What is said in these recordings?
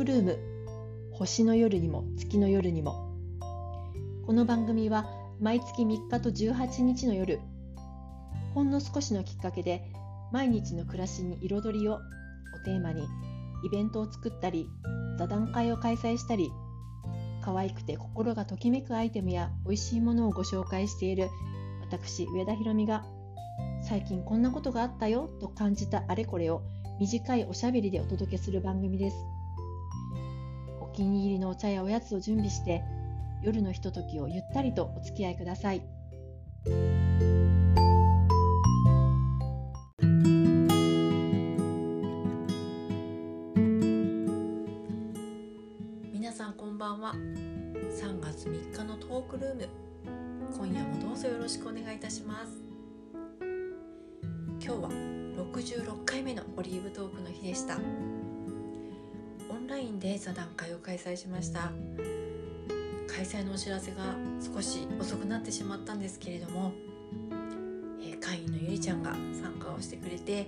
クルーム星の夜にも月の夜にも。この番組は毎月3日と18日の夜ほんの少しのきっかけで毎日の暮らしに彩りををテーマにイベントを作ったり座談会を開催したり可愛くて心がときめくアイテムや美味しいものをご紹介している私上田ひろみが最近こんなことがあったよと感じたあれこれを短いおしゃべりでお届けする番組です。気に入りのお茶やおやつを準備して夜のひとときをゆったりとお付き合いください。皆さんこんばんは。3月3日のトークルーム。今夜もどうぞよろしくお願いいたします。今日は66回目のオリーブトークの日でした。インで座談会を開催しました。開催のお知らせが少し遅くなってしまったんですけれども、えー、会員のゆりちゃんが参加をしてくれて、え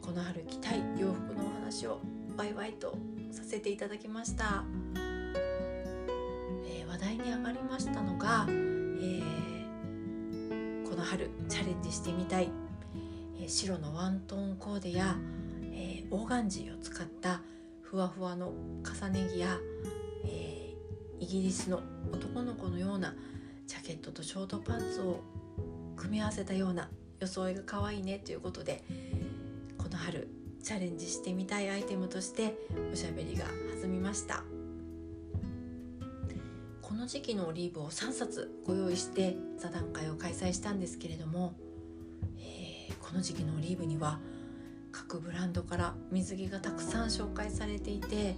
ー、この春着たい洋服のお話をワイワイとさせていただきました、えー、話題に上がりましたのが、えこの春チャレンジしてみたい、え白のワントーンコーデや、えオーガンジーを使ったふわふわの重ね着や、えイギリスの男の子のようなジャケットとショートパンツを組み合わせたような装いが可愛いねということでこの春チャレンジしてみたいアイテムとしておしゃべりが弾みました。この時期のオリーブを3冊ご用意して座談会を開催したんですけれども、えー、この時期のオリーブには各ブランドから水着がたくさん紹介されていて、え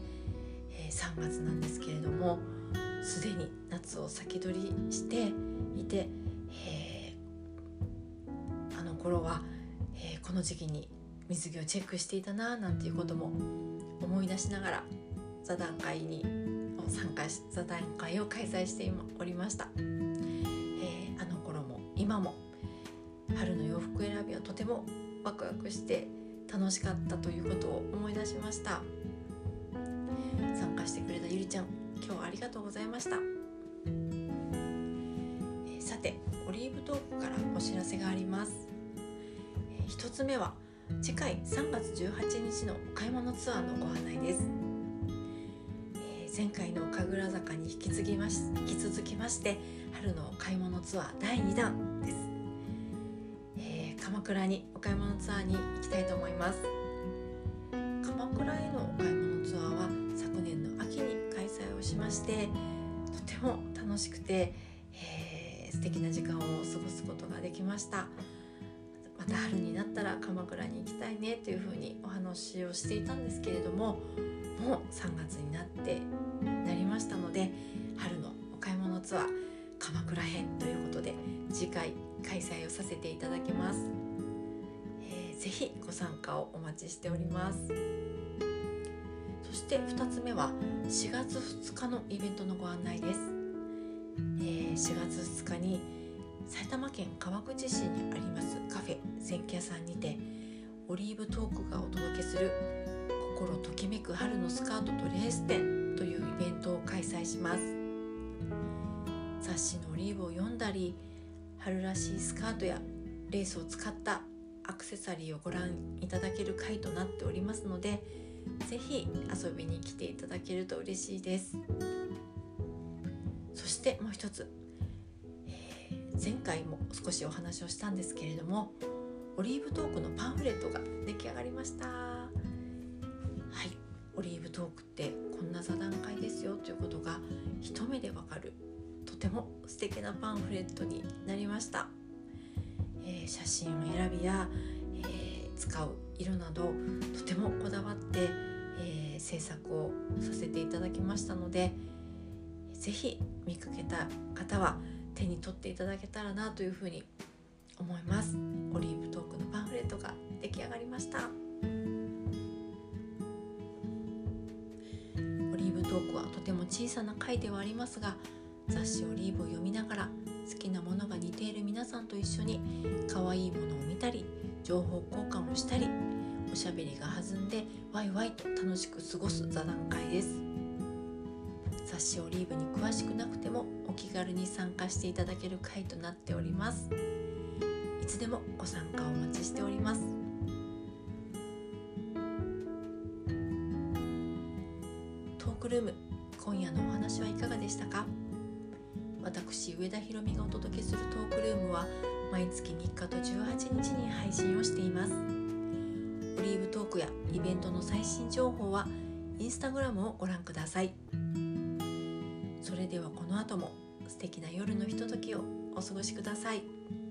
ー、3月なんですけれどもすでに夏を先取りしていて、えー、あの頃は、えー、この時期に水着をチェックしていたななんていうことも思い出しながら座談会に参加し座談会を開催しておりました、えー、あの頃も今も春の洋服選びはとてもワクワクして楽しかったということを思い出しました。参加してくれたゆりちゃん今日はありがとうございました、えー、さてオリーブトークからお知らせがあります、えー、1つ目は次回3月18日のお買い物ツアーのご案内です、えー、前回の神楽坂に引き継ぎまし引き続きまして春のお買い物ツアー第2弾です、鎌倉にお買い物ツアーに行きたいと思います。鎌倉へのお買い物ツアーは昨年の秋に開催をしましてとても楽しくて、えー、素敵な時間を過ごすことができました。また春になったら鎌倉に行きたいねというふうにお話をしていたんですけれどももう3月になってなりましたので春のお買い物ツアー鎌倉編ということで次回開催をさせていただきます、ぜひご参加をお待ちしております。そして2つ目は4月2日のイベントのご案内です、えー、4月2日に埼玉県川口市にありますカフェ千家さんにてオリーブトークがお届けする心ときめく春のスカートとレース展というイベントを開催します。雑誌のオリーブを読んだり春らしいスカートやレースを使ったアクセサリーをご覧いただける回となっておりますのでぜひ遊びに来ていただけると嬉しいです。そしてもう一つ。え前回も少しお話をしたんですけれどもオリーブトークのパンフレットが出来上がりました。はい。オリーブトークってこんな座談会ですよということが一目でわかる。とても素敵なパンフレットになりました、えー、写真を選びや、えー、使う色などとてもこだわって、えー、制作をさせていただきましたので是非見かけた方は手に取っていただけたらなというふうに思います。オリーブトークのパンフレットが出来上がりました。オリーブトークはとても小さな回ではありますが雑誌オリーブを読みながら好きなものが似ている皆さんと一緒に可愛いものを見たり情報交換をしたりおしゃべりが弾んでワイワイと楽しく過ごす座談会です。雑誌オリーブに詳しくなくてもお気軽に参加していただける会となっております。いつでもご参加お待ちしております。トークルーム今夜のお話はいかがでしたか？私上田ひろみがお届けするトークルームは毎月3日と18日に配信をしていますオリーブトークやイベントの最新情報はインスタグラムをご覧くださいそれではこの後も素敵な夜のひとときをお過ごしください。